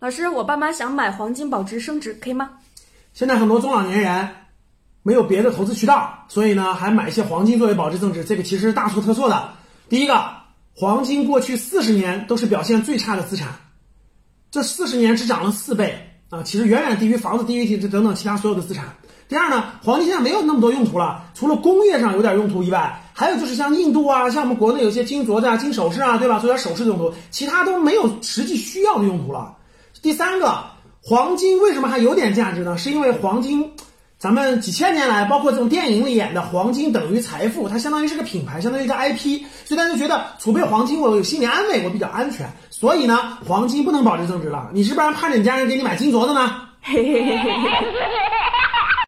老师，我爸妈想买黄金保值升值，可以吗？现在很多中老年人没有别的投资渠道，所以呢，还买一些黄金作为保值增值，这个其实是大错特错的。第一个，黄金过去四十年都是表现最差的资产，这四十年只涨了四倍啊，其实远远低于房子、低于这等等其他所有的资产。第二呢，黄金现在没有那么多用途了，除了工业上有点用途以外，还有就是像印度啊，像我们国内有些金镯子啊、金首饰啊，对吧？做点首饰的用途，其他都没有实际需要的用途了。第三个，黄金为什么还有点价值呢？是因为黄金，咱们几千年来，包括这种电影里演的黄金等于财富，它相当于是个品牌，相当于一个 IP，所以大家就觉得储备黄金我有心理安慰，我比较安全。所以呢，黄金不能保值增值了。你是不是盼着你家人给你买金镯子呢？嘿嘿嘿嘿嘿。